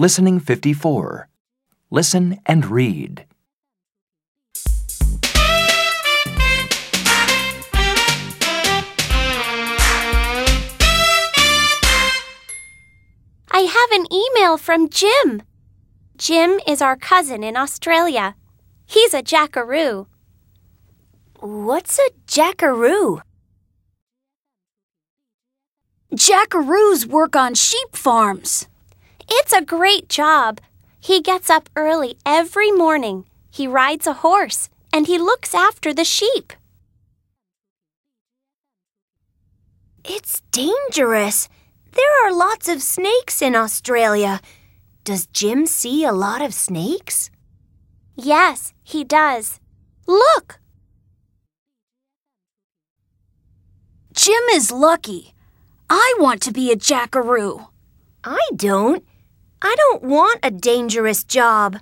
Listening 54. Listen and read. I have an email from Jim. Jim is our cousin in Australia. He's a jackaroo. What's a jackaroo? Jackaroos work on sheep farms. It's a great job. He gets up early every morning. He rides a horse and he looks after the sheep. It's dangerous. There are lots of snakes in Australia. Does Jim see a lot of snakes? Yes, he does. Look! Jim is lucky. I want to be a jackaroo. I don't. I don't want a dangerous job.